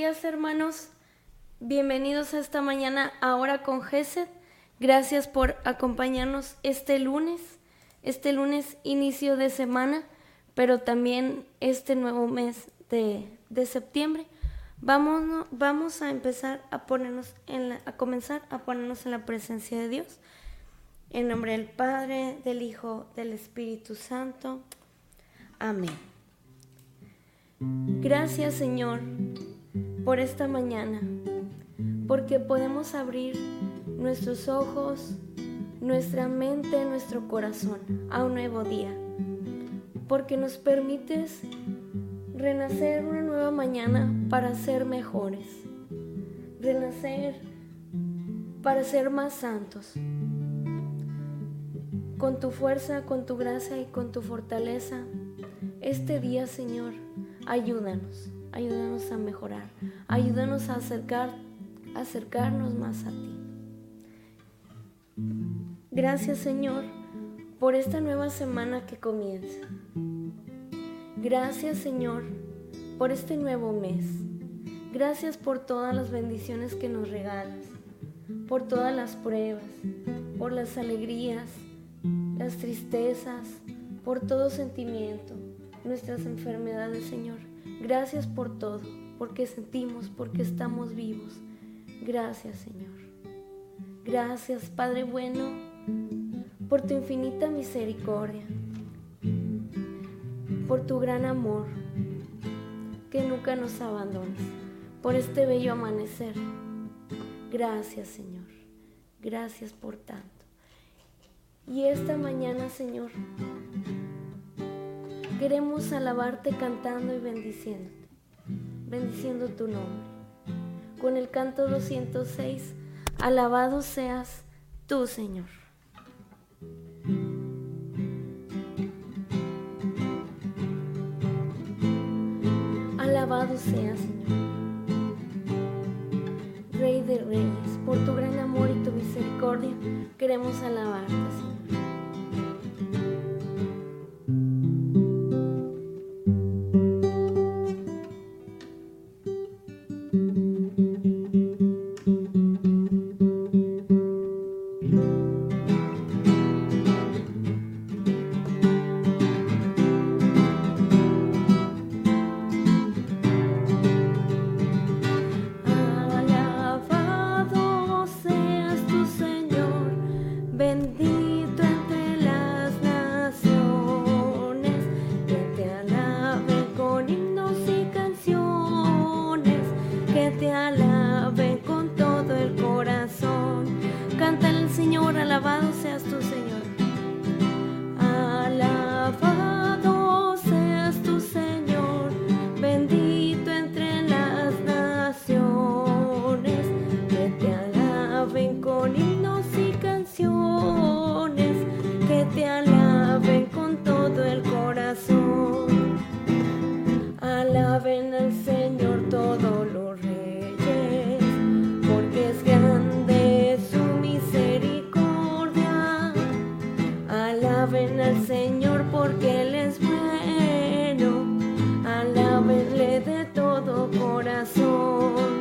Días hermanos. Bienvenidos a esta mañana ahora con Gesed. Gracias por acompañarnos este lunes, este lunes inicio de semana, pero también este nuevo mes de, de septiembre. Vamos, vamos a empezar a ponernos en a comenzar a ponernos en la presencia de Dios. En nombre del Padre, del Hijo, del Espíritu Santo. Amén. Gracias Señor por esta mañana, porque podemos abrir nuestros ojos, nuestra mente, nuestro corazón a un nuevo día, porque nos permites renacer una nueva mañana para ser mejores, renacer para ser más santos. Con tu fuerza, con tu gracia y con tu fortaleza, este día, Señor, ayúdanos, ayúdanos a mejorar, ayúdanos a acercar, acercarnos más a ti. Gracias, Señor, por esta nueva semana que comienza. Gracias Señor por este nuevo mes. Gracias por todas las bendiciones que nos regalas, por todas las pruebas, por las alegrías, las tristezas, por todo sentimiento, nuestras enfermedades, Señor. Gracias por todo, porque sentimos, porque estamos vivos. Gracias, Señor. Gracias, Padre bueno, por tu infinita misericordia por tu gran amor, que nunca nos abandones, por este bello amanecer. Gracias, Señor. Gracias por tanto. Y esta mañana, Señor, queremos alabarte cantando y bendiciéndote, bendiciendo tu nombre. Con el canto 206, alabado seas tú, Señor. Alabado sea, Señor. Rey de reyes, por tu gran amor y tu misericordia, queremos alabarte, Señor. Alaben al Señor porque Él es bueno. Alabenle de todo corazón.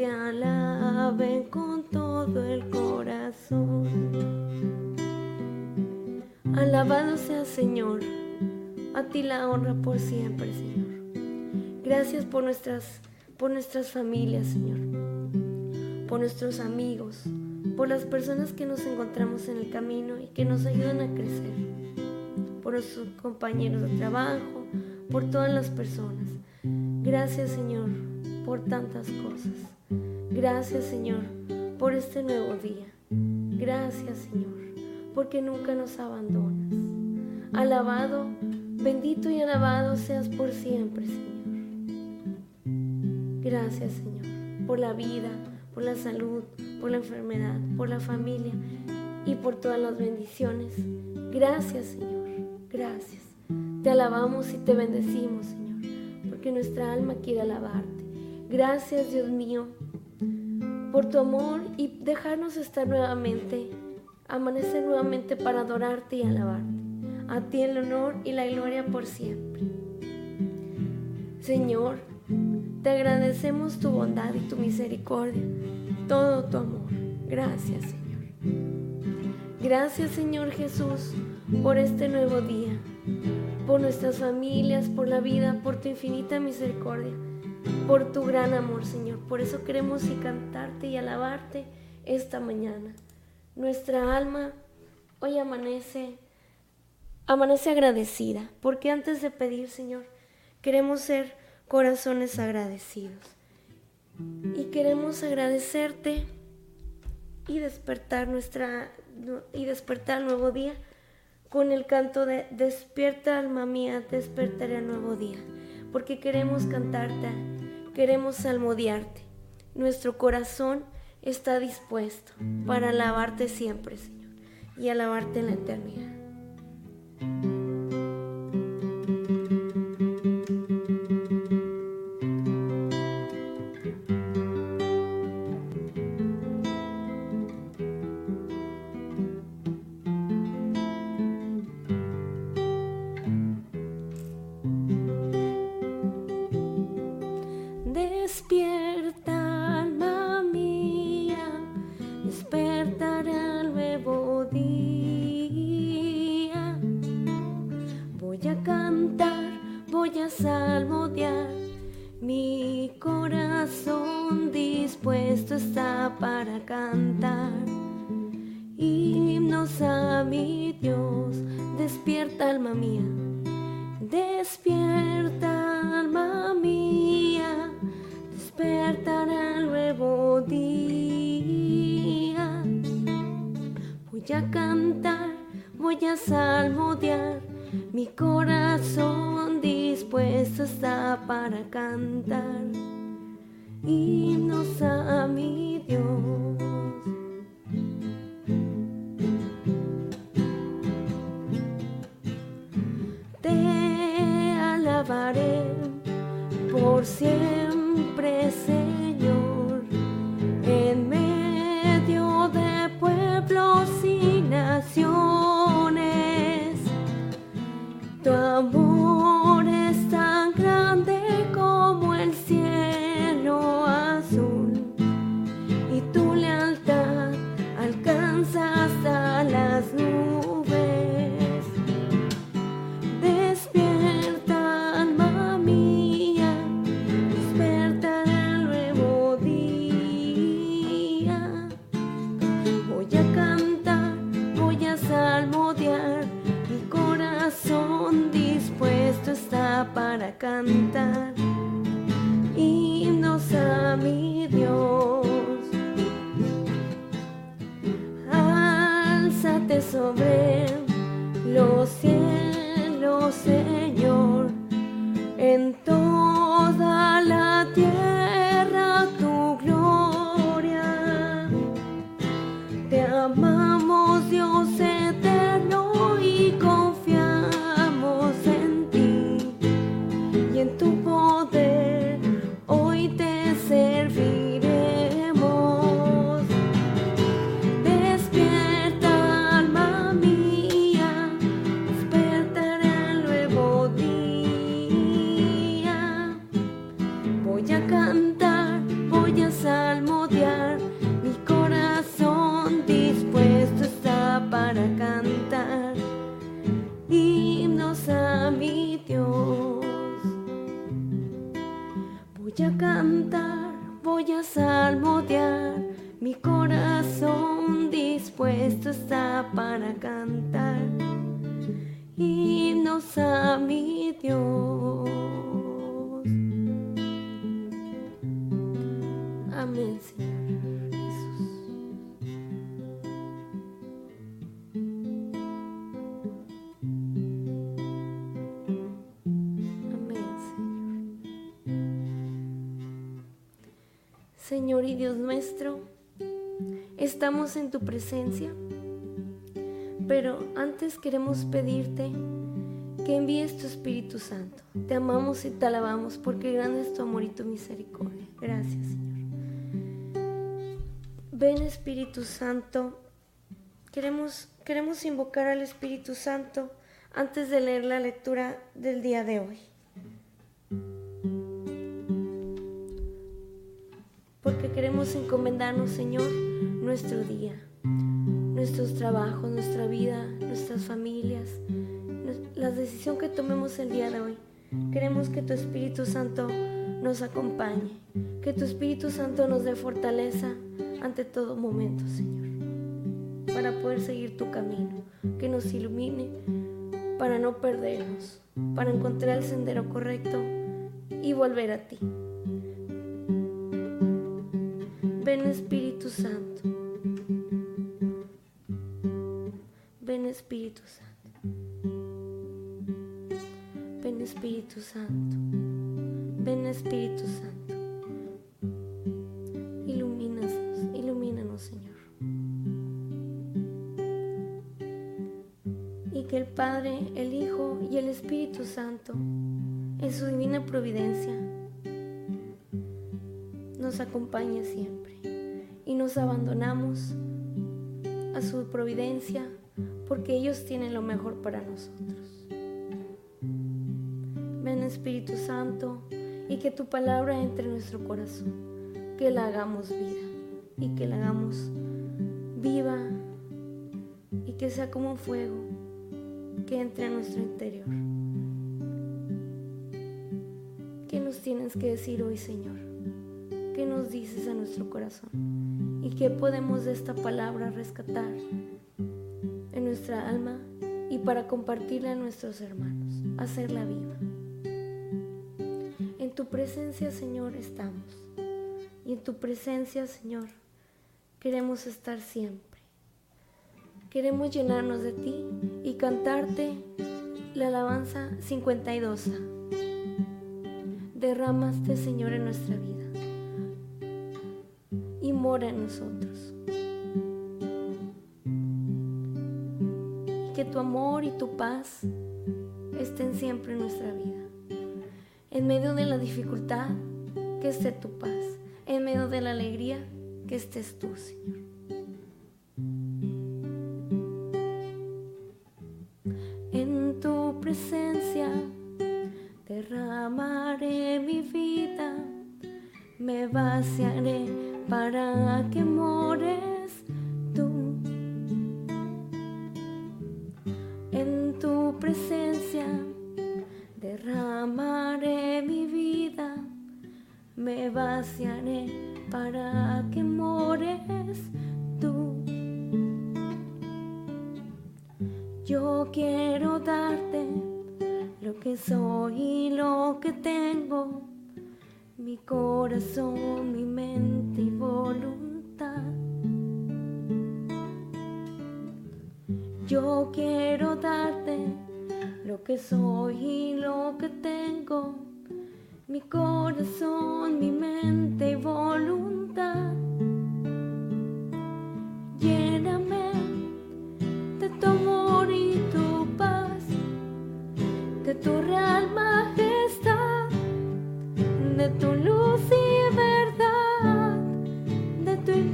Alaben con todo el corazón. Alabado sea Señor, a ti la honra por siempre, Señor. Gracias por nuestras, por nuestras familias, Señor, por nuestros amigos, por las personas que nos encontramos en el camino y que nos ayudan a crecer, por nuestros compañeros de trabajo, por todas las personas. Gracias Señor por tantas cosas. Gracias Señor por este nuevo día. Gracias Señor porque nunca nos abandonas. Alabado, bendito y alabado seas por siempre Señor. Gracias Señor por la vida, por la salud, por la enfermedad, por la familia y por todas las bendiciones. Gracias Señor, gracias. Te alabamos y te bendecimos Señor, porque nuestra alma quiere alabarte. Gracias Dios mío por tu amor y dejarnos estar nuevamente, amanecer nuevamente para adorarte y alabarte. A ti el honor y la gloria por siempre. Señor, te agradecemos tu bondad y tu misericordia todo tu amor. Gracias, Señor. Gracias, Señor Jesús, por este nuevo día, por nuestras familias, por la vida, por tu infinita misericordia, por tu gran amor, Señor. Por eso queremos y cantarte y alabarte esta mañana. Nuestra alma hoy amanece, amanece agradecida, porque antes de pedir, Señor, queremos ser corazones agradecidos. Y queremos agradecerte y despertar nuestra y despertar nuevo día con el canto de Despierta alma mía, despertaré al nuevo día, porque queremos cantarte, queremos salmodiarte. Nuestro corazón está dispuesto para alabarte siempre, Señor, y alabarte en la eternidad. Voy a cantar, voy a salmodiar, mi corazón dispuesto está para cantar. Himnos a mi Dios. Te alabaré por siempre, estamos en tu presencia, pero antes queremos pedirte que envíes tu Espíritu Santo. Te amamos y te alabamos porque grande es tu amor y tu misericordia. Gracias, Señor. Ven Espíritu Santo. Queremos, queremos invocar al Espíritu Santo antes de leer la lectura del día de hoy. Queremos encomendarnos, Señor, nuestro día, nuestros trabajos, nuestra vida, nuestras familias, la decisión que tomemos el día de hoy. Queremos que tu Espíritu Santo nos acompañe, que tu Espíritu Santo nos dé fortaleza ante todo momento, Señor, para poder seguir tu camino, que nos ilumine para no perdernos, para encontrar el sendero correcto y volver a ti. Ven Espíritu Santo. Ven Espíritu Santo. Ven Espíritu Santo. Ven Espíritu Santo. que el Padre, el Hijo y el Espíritu Santo, en su divina providencia, nos acompañe siempre y nos abandonamos a su providencia porque ellos tienen lo mejor para nosotros. Ven Espíritu Santo y que tu palabra entre en nuestro corazón, que la hagamos vida y que la hagamos viva y que sea como un fuego que entre a nuestro interior. ¿Qué nos tienes que decir hoy, Señor? ¿Qué nos dices a nuestro corazón? ¿Y qué podemos de esta palabra rescatar en nuestra alma y para compartirla a nuestros hermanos, hacerla viva? En tu presencia, Señor, estamos. Y en tu presencia, Señor, queremos estar siempre. Queremos llenarnos de ti y cantarte la alabanza 52. Derramaste, Señor, en nuestra vida mora en nosotros. que tu amor y tu paz estén siempre en nuestra vida. En medio de la dificultad, que esté tu paz. En medio de la alegría, que estés tú, Señor. presencia derramaré mi vida, me vaciaré para que mores tú. En tu presencia derramaré mi vida, me vaciaré para que mores tú. Yo quiero darte lo que soy y lo que tengo, mi corazón, mi mente y voluntad. Yo quiero darte lo que soy y lo que tengo, mi corazón, mi mente y voluntad. tu real majestad, de tu luz de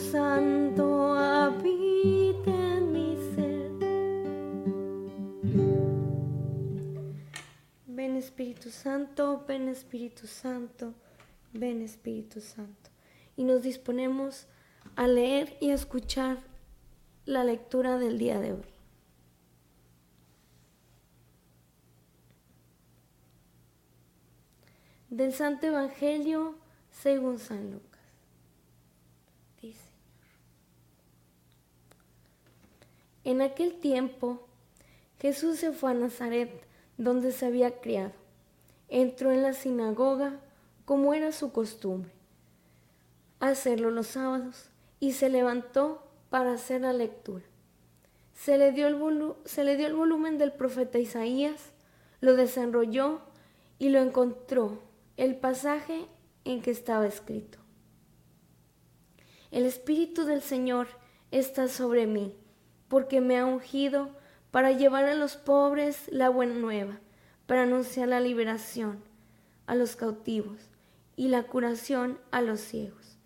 Santo habite en mi ser. Ven Espíritu Santo, ven Espíritu Santo, ven Espíritu Santo. Y nos disponemos a leer y a escuchar la lectura del día de hoy. Del Santo Evangelio según San Lucas. Dice, en aquel tiempo Jesús se fue a Nazaret, donde se había criado. Entró en la sinagoga, como era su costumbre, hacerlo los sábados, y se levantó para hacer la lectura. Se le dio el, se le dio el volumen del profeta Isaías, lo desenrolló y lo encontró el pasaje en que estaba escrito. El Espíritu del Señor está sobre mí, porque me ha ungido para llevar a los pobres la buena nueva, para anunciar la liberación a los cautivos y la curación a los ciegos,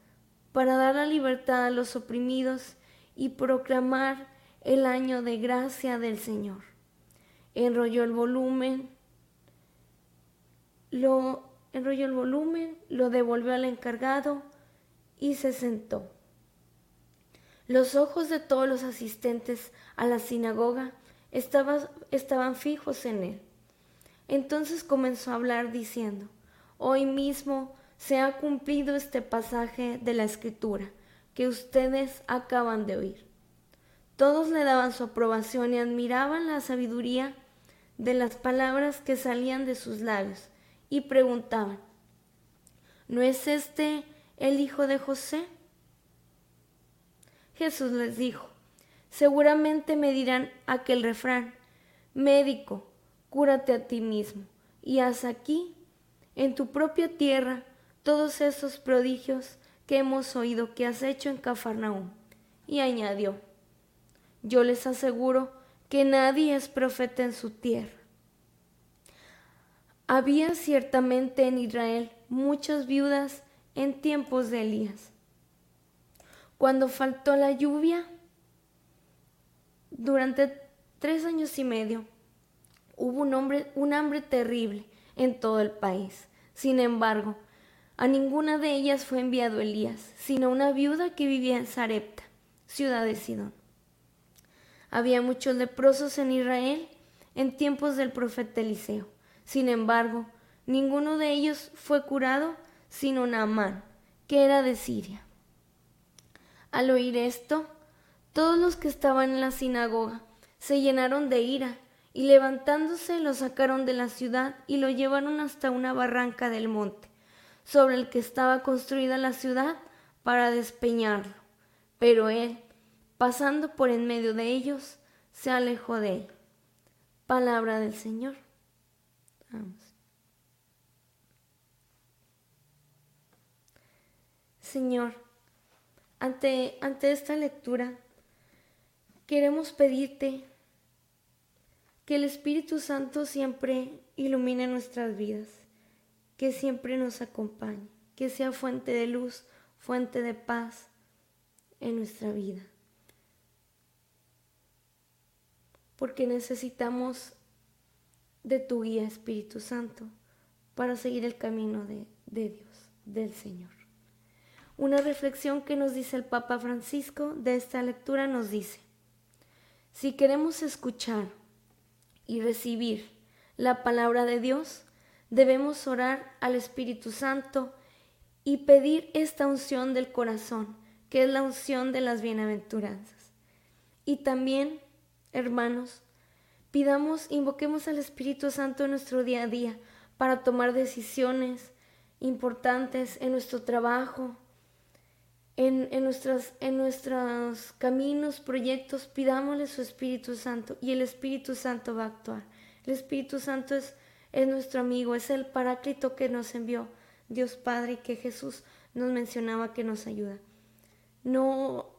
para dar la libertad a los oprimidos y proclamar el año de gracia del Señor. Enrolló el volumen, lo enrolló el volumen, lo devolvió al encargado y se sentó. Los ojos de todos los asistentes a la sinagoga estaban, fijos en él. Entonces comenzó a hablar diciendo, Hoy mismo se ha cumplido este pasaje de la escritura que ustedes acaban de oír. Todos le daban su aprobación y admiraban la sabiduría de las palabras que salían de sus labios y preguntaban, ¿no es este el hijo de José? Jesús les dijo, seguramente me dirán aquel refrán, médico, cúrate a ti mismo y haz aquí, en tu propia tierra, todos esos prodigios que hemos oído que has hecho en Cafarnaúm. Y añadió, yo les aseguro que nadie es profeta en su tierra. Había ciertamente en Israel muchas viudas en tiempos de Elías. Cuando faltó la lluvia, durante tres años y medio, hubo un, hombre, un hambre terrible en todo el país. Sin embargo, a ninguna de ellas fue enviado Elías, sino una viuda que vivía en Sarepta, ciudad de Sidón. Había muchos leprosos en Israel en tiempos del profeta Eliseo. Sin embargo, ninguno de ellos fue curado sino Naamán, que era de Siria. Al oír esto, todos los que estaban en la sinagoga se llenaron de ira y levantándose lo sacaron de la ciudad y lo llevaron hasta una barranca del monte, sobre el que estaba construida la ciudad para despeñarlo. Pero él, pasando por en medio de ellos, se alejó de él. Palabra del Señor. Señor, ante, ante esta lectura, queremos pedirte que el Espíritu Santo siempre ilumine nuestras vidas, que siempre nos acompañe, que sea fuente de luz, fuente de paz en nuestra vida. Porque necesitamos de tu guía, Espíritu Santo, para seguir el camino de, de Dios, del Señor. Una reflexión que nos dice el Papa Francisco de esta lectura nos dice, si queremos escuchar y recibir la palabra de Dios, debemos orar al Espíritu Santo y pedir esta unción del corazón, que es la unción de las bienaventuranzas. Y también, hermanos, Pidamos, invoquemos al Espíritu Santo en nuestro día a día para tomar decisiones importantes en nuestro trabajo, en, en, nuestras, en nuestros caminos, proyectos, pidámosle su Espíritu Santo y el Espíritu Santo va a actuar. El Espíritu Santo es, es nuestro amigo, es el paráclito que nos envió Dios Padre que Jesús nos mencionaba que nos ayuda. No,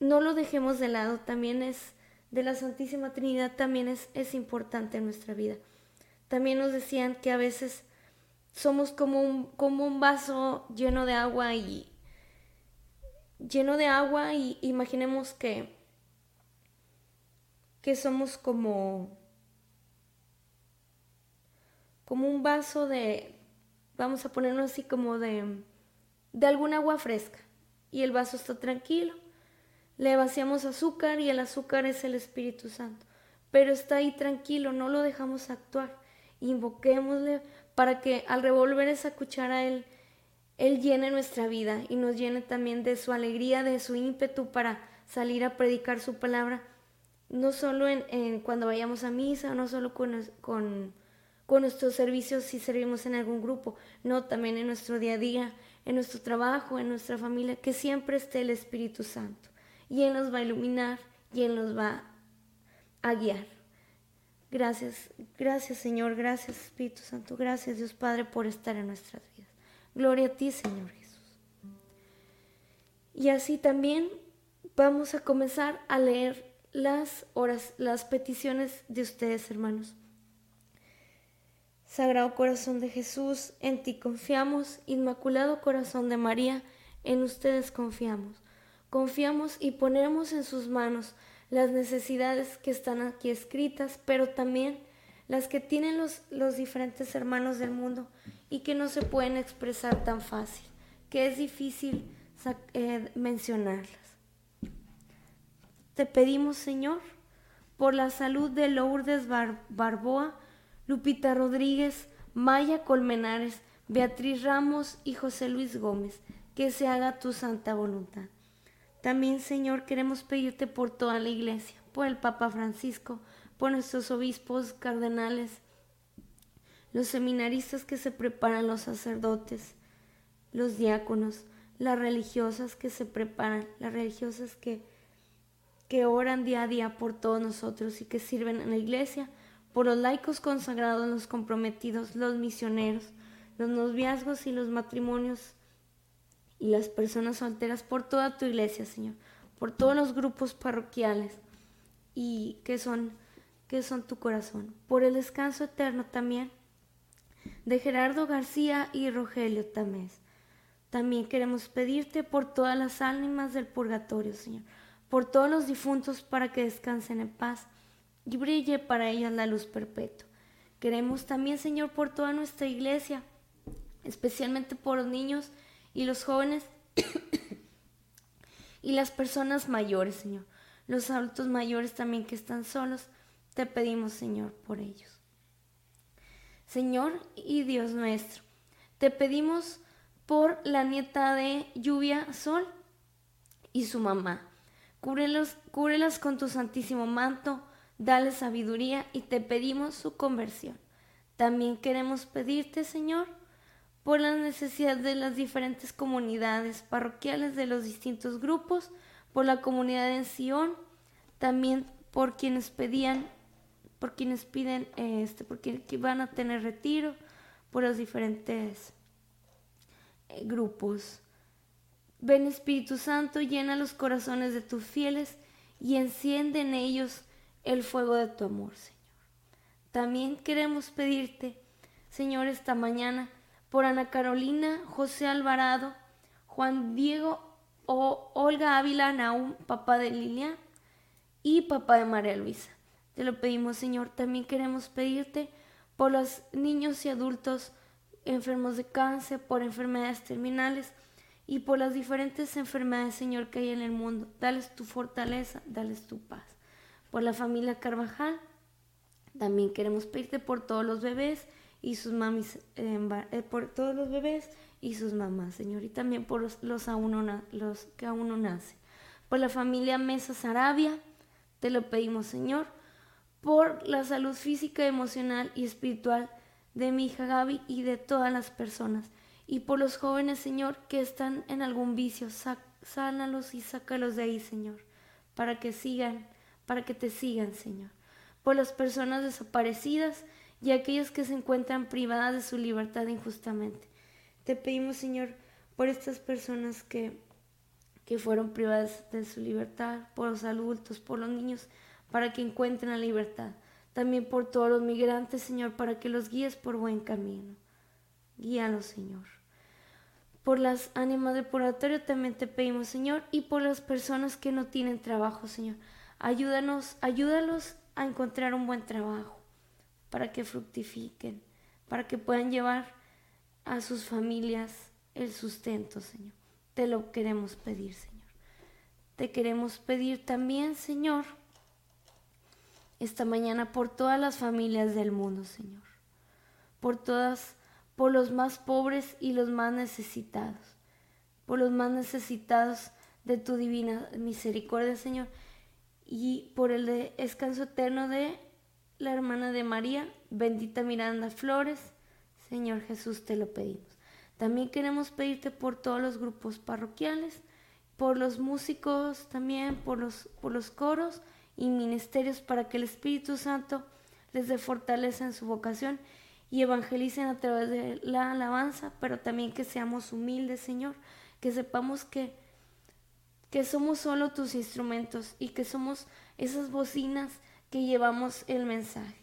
no lo dejemos de lado, también es de la Santísima Trinidad, también es, es importante en nuestra vida. También nos decían que a veces somos como un, como un vaso lleno de agua y lleno de agua y imaginemos que que somos como como un vaso de vamos a ponerlo así como de de algún agua fresca. Y el vaso está tranquilo. Le vaciamos azúcar y el azúcar es el Espíritu Santo. Pero está ahí tranquilo no lo dejamos actuar. Invoquémosle para que al revolver esa cuchara él él llene nuestra vida y nos llene también de su alegría, de su ímpetu para salir a predicar su palabra, no solo en, cuando vayamos a misa, no solo con, con, con nuestros servicios si servimos en algún grupo, no, también en nuestro día a día, en nuestro trabajo, en nuestra familia, que siempre esté el Espíritu Santo y Él nos va a iluminar y Él nos va a guiar. Gracias, gracias Señor, gracias Espíritu Santo, gracias Dios Padre por estar en nuestras vidas. Gloria a ti, Señor Jesús. Y así también vamos a comenzar a leer las horas, las peticiones de ustedes, hermanos. Sagrado Corazón de Jesús, en ti confiamos. Inmaculado Corazón de María, en ustedes confiamos. Confiamos y ponemos en sus manos las necesidades que están aquí escritas, pero también las que tienen los, los diferentes hermanos del mundo y que no se pueden expresar tan fácil, que es difícil eh, mencionarlas. Te pedimos, Señor, por la salud de Lourdes Barboa, Lupita Rodríguez, Maya Colmenares, Beatriz Ramos y José Luis Gómez, que se haga tu santa voluntad. También, Señor, queremos pedirte por toda la iglesia, por el Papa Francisco, por nuestros obispos, cardenales, los seminaristas que se preparan, los sacerdotes, los diáconos, las religiosas que se preparan, las religiosas que, que oran día a día por todos nosotros y que sirven en la iglesia, por los laicos consagrados, los comprometidos, los misioneros, los noviazgos y los matrimonios y las personas solteras, por toda tu iglesia, Señor, por todos los grupos parroquiales y que son, que son tu corazón, por el descanso eterno también de Gerardo García y Rogelio Tamés. También queremos pedirte por todas las ánimas del purgatorio, Señor, por todos los difuntos para que descansen en paz y brille para ellas la luz perpetua. Queremos también, Señor, por toda nuestra iglesia, especialmente por los niños y los jóvenes y las personas mayores, Señor. Los adultos mayores también que están solos, te pedimos, Señor, por ellos. Señor y Dios nuestro, te pedimos por la nieta de Lluvia Sol y su mamá. Cúrelos, cúrelas con tu santísimo manto, dale sabiduría y te pedimos su conversión. También queremos pedirte, Señor, por las necesidades de las diferentes comunidades parroquiales de los distintos grupos, por la comunidad en Sion, también por quienes pedían por quienes piden, este, porque van a tener retiro, por los diferentes eh, grupos. Ven Espíritu Santo, llena los corazones de tus fieles y enciende en ellos el fuego de tu amor, Señor. También queremos pedirte, Señor, esta mañana por Ana Carolina, José Alvarado, Juan Diego Olga Ávila Naum, papá de Lilian y papá de María Luisa. Te lo pedimos, Señor. También queremos pedirte por los niños y adultos enfermos de cáncer, por enfermedades terminales y por las diferentes enfermedades, Señor, que hay en el mundo. Dales tu fortaleza, dales tu paz. Por la familia Carvajal, también queremos pedirte por todos los bebés y sus mamis, eh, por todos los bebés y sus mamás, Señor, y también por los, los, los que aún no nacen. Por la familia Mesa Sarabia, te lo pedimos, Señor por la salud física, emocional y espiritual de mi hija Gaby y de todas las personas. Y por los jóvenes, Señor, que están en algún vicio, sánalos y sácalos de ahí, Señor, para que sigan, para que te sigan, Señor. Por las personas desaparecidas y aquellas que se encuentran privadas de su libertad injustamente. Te pedimos, Señor, por estas personas que, que fueron privadas de su libertad, por los adultos, por los niños, para que encuentren la libertad. También por todos los migrantes, Señor, para que los guíes por buen camino. Guíalos, Señor. Por las ánimas del purgatorio también te pedimos, Señor, y por las personas que no tienen trabajo, Señor. Ayúdanos, ayúdalos a encontrar un buen trabajo, para que fructifiquen, para que puedan llevar a sus familias el sustento, Señor. Te lo queremos pedir, Señor. Te queremos pedir también, Señor, esta mañana por todas las familias del mundo, Señor. Por todas, por los más pobres y los más necesitados. Por los más necesitados de tu divina misericordia, Señor. Y por el descanso eterno de la hermana de María, bendita Miranda Flores. Señor Jesús, te lo pedimos. También queremos pedirte por todos los grupos parroquiales, por los músicos también, por los, por los coros y ministerios para que el Espíritu Santo les dé fortaleza en su vocación y evangelicen a través de la alabanza, pero también que seamos humildes, Señor, que sepamos que, que somos solo tus instrumentos y que somos esas bocinas que llevamos el mensaje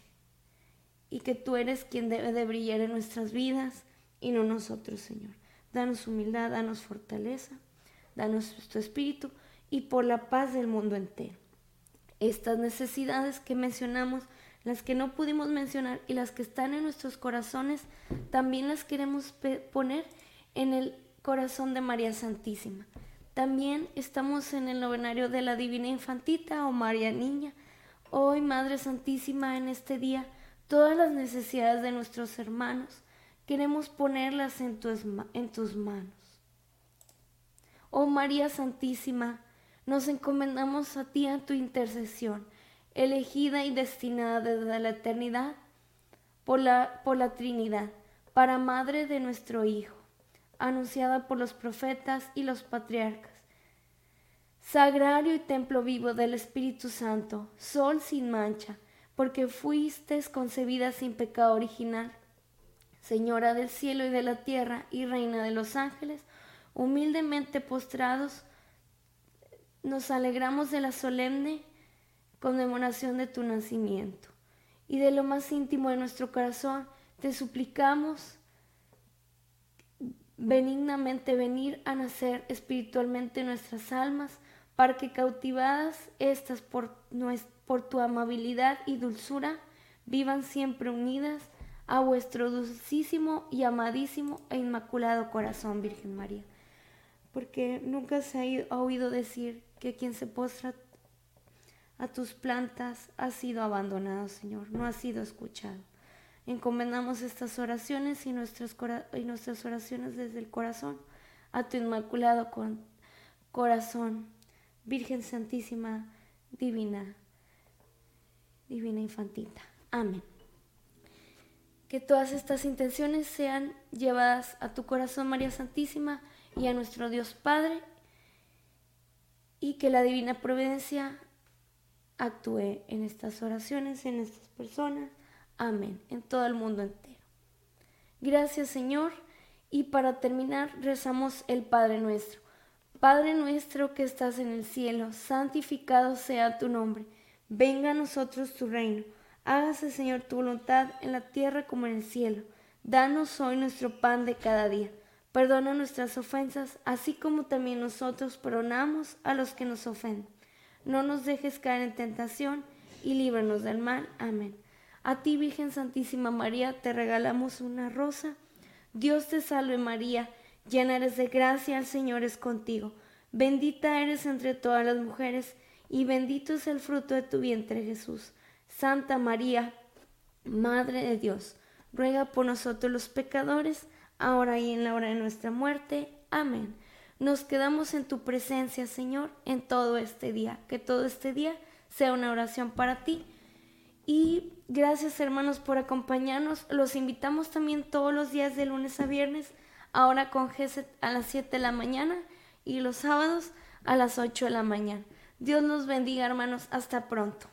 y que tú eres quien debe de brillar en nuestras vidas y no nosotros, Señor. Danos humildad, danos fortaleza, danos tu espíritu y por la paz del mundo entero estas necesidades que mencionamos, las que no pudimos mencionar y las que están en nuestros corazones, también las queremos poner en el corazón de María Santísima. También estamos en el novenario de la Divina Infantita o María Niña. Hoy, Madre Santísima, en este día, todas las necesidades de nuestros hermanos, queremos ponerlas en tus, en tus manos. Oh María Santísima, nos encomendamos a ti, a tu intercesión, elegida y destinada desde la eternidad por la, por la Trinidad, para Madre de nuestro Hijo, anunciada por los profetas y los patriarcas. Sagrario y templo vivo del Espíritu Santo, sol sin mancha, porque fuiste concebida sin pecado original. Señora del cielo y de la tierra y reina de los ángeles, humildemente postrados, nos alegramos de la solemne conmemoración de tu nacimiento y de lo más íntimo de nuestro corazón te suplicamos benignamente venir a nacer espiritualmente nuestras almas para que cautivadas estas por, por tu amabilidad y dulzura vivan siempre unidas a vuestro dulcísimo y amadísimo e inmaculado corazón, Virgen María. Porque nunca se ha oído decir que quien se postra a tus plantas ha sido abandonado, Señor, no ha sido escuchado. Encomendamos estas oraciones y nuestras, y nuestras oraciones desde el corazón a tu inmaculado corazón, Virgen Santísima, Divina, Divina Infantita. Amén. Que todas estas intenciones sean llevadas a tu corazón, María Santísima, y a nuestro Dios Padre y que la divina providencia actúe en estas oraciones, en estas personas. Amén. En todo el mundo entero. Gracias Señor. Y para terminar rezamos el Padre nuestro. Padre nuestro que estás en el cielo, santificado sea tu nombre. Venga a nosotros tu reino. Hágase Señor tu voluntad en la tierra como en el cielo. Danos hoy nuestro pan de cada día Perdona nuestras ofensas, así como también nosotros perdonamos a los que nos ofenden. No nos dejes caer en tentación y líbranos del mal. Amén. A ti, Virgen Santísima María, te regalamos una rosa. Dios te salve María, llena eres de gracia, el Señor es contigo. Bendita eres entre todas las mujeres, y bendito es el fruto de tu vientre Jesús. Santa María, Madre de Dios, ruega por nosotros los pecadores, ahora y en la hora de nuestra muerte. Amén. Nos quedamos en tu presencia, Señor, en todo este día. Que todo este día sea una oración para ti Y gracias hermanos por acompañarnos. Los invitamos también todos los días de lunes a viernes, ahora con GESET a las 7 de la mañana y los sábados a las 8 de la mañana. Dios los bendiga, hermanos. Hasta pronto.